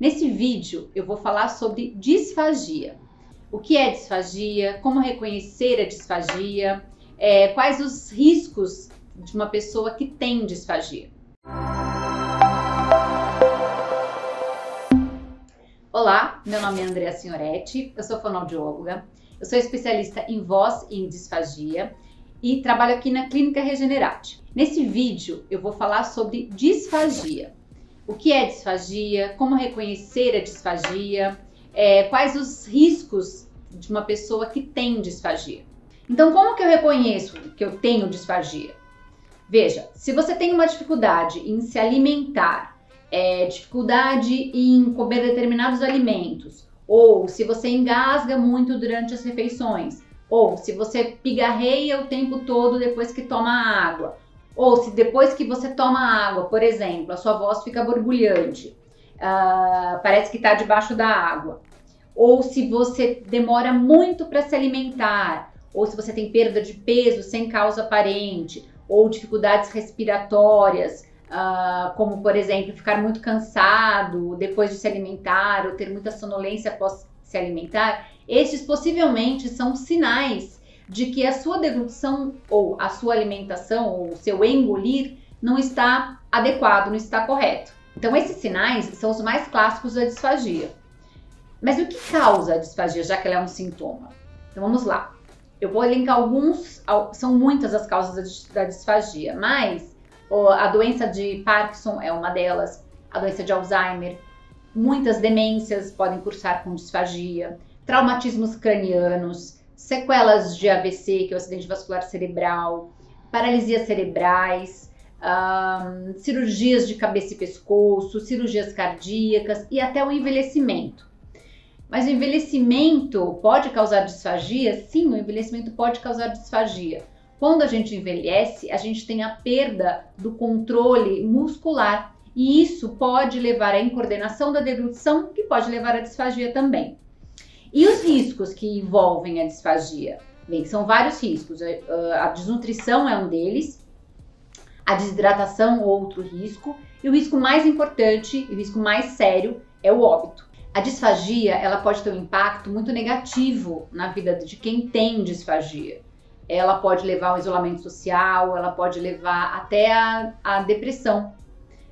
Nesse vídeo eu vou falar sobre disfagia. O que é disfagia, como reconhecer a disfagia, é, quais os riscos de uma pessoa que tem disfagia. Olá, meu nome é Andrea Signoretti, eu sou fonoaudióloga, eu sou especialista em voz e em disfagia e trabalho aqui na Clínica Regenerate. Nesse vídeo eu vou falar sobre disfagia. O que é disfagia? Como reconhecer a disfagia? É, quais os riscos de uma pessoa que tem disfagia? Então, como que eu reconheço que eu tenho disfagia? Veja, se você tem uma dificuldade em se alimentar, é, dificuldade em comer determinados alimentos, ou se você engasga muito durante as refeições, ou se você pigarreia o tempo todo depois que toma água, ou se depois que você toma água, por exemplo, a sua voz fica borbulhante, uh, parece que está debaixo da água. Ou se você demora muito para se alimentar, ou se você tem perda de peso sem causa aparente, ou dificuldades respiratórias, uh, como por exemplo ficar muito cansado depois de se alimentar, ou ter muita sonolência após se alimentar, estes possivelmente são sinais de que a sua deglutição ou a sua alimentação ou o seu engolir não está adequado, não está correto. Então, esses sinais são os mais clássicos da disfagia. Mas o que causa a disfagia, já que ela é um sintoma? Então, vamos lá. Eu vou elencar alguns, são muitas as causas da disfagia, mas a doença de Parkinson é uma delas, a doença de Alzheimer, muitas demências podem cursar com disfagia, traumatismos cranianos, sequelas de AVC, que é o acidente vascular cerebral, paralisias cerebrais, cirurgias de cabeça e pescoço, cirurgias cardíacas e até o envelhecimento. Mas o envelhecimento pode causar disfagia? Sim, o envelhecimento pode causar disfagia. Quando a gente envelhece, a gente tem a perda do controle muscular e isso pode levar à incoordenação da deglutição, que pode levar à disfagia também. E os riscos que envolvem a disfagia? Bem, são vários riscos. A desnutrição é um deles, a desidratação, outro risco, e o risco mais importante, o risco mais sério, é o óbito. A disfagia, ela pode ter um impacto muito negativo na vida de quem tem disfagia. Ela pode levar ao isolamento social, ela pode levar até a, a depressão.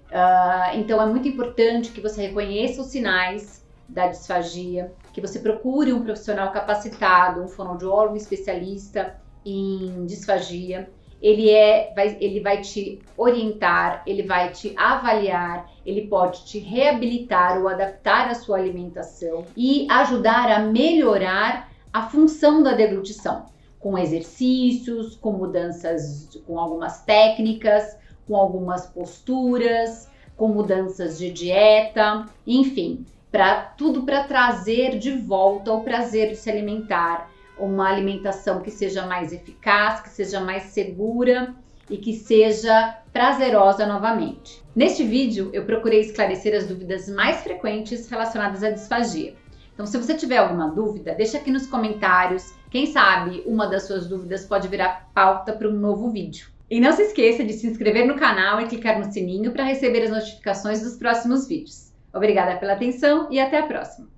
Uh, então é muito importante que você reconheça os sinais da disfagia, que você procure um profissional capacitado, um fonoaudiólogo especialista em disfagia. Ele, é, vai, ele vai te orientar, ele vai te avaliar, ele pode te reabilitar ou adaptar a sua alimentação e ajudar a melhorar a função da deglutição, com exercícios, com mudanças, com algumas técnicas, com algumas posturas, com mudanças de dieta, enfim para tudo para trazer de volta o prazer de se alimentar, uma alimentação que seja mais eficaz, que seja mais segura e que seja prazerosa novamente. Neste vídeo eu procurei esclarecer as dúvidas mais frequentes relacionadas à disfagia. Então, se você tiver alguma dúvida, deixa aqui nos comentários. Quem sabe uma das suas dúvidas pode virar pauta para um novo vídeo. E não se esqueça de se inscrever no canal e clicar no sininho para receber as notificações dos próximos vídeos. Obrigada pela atenção e até a próxima!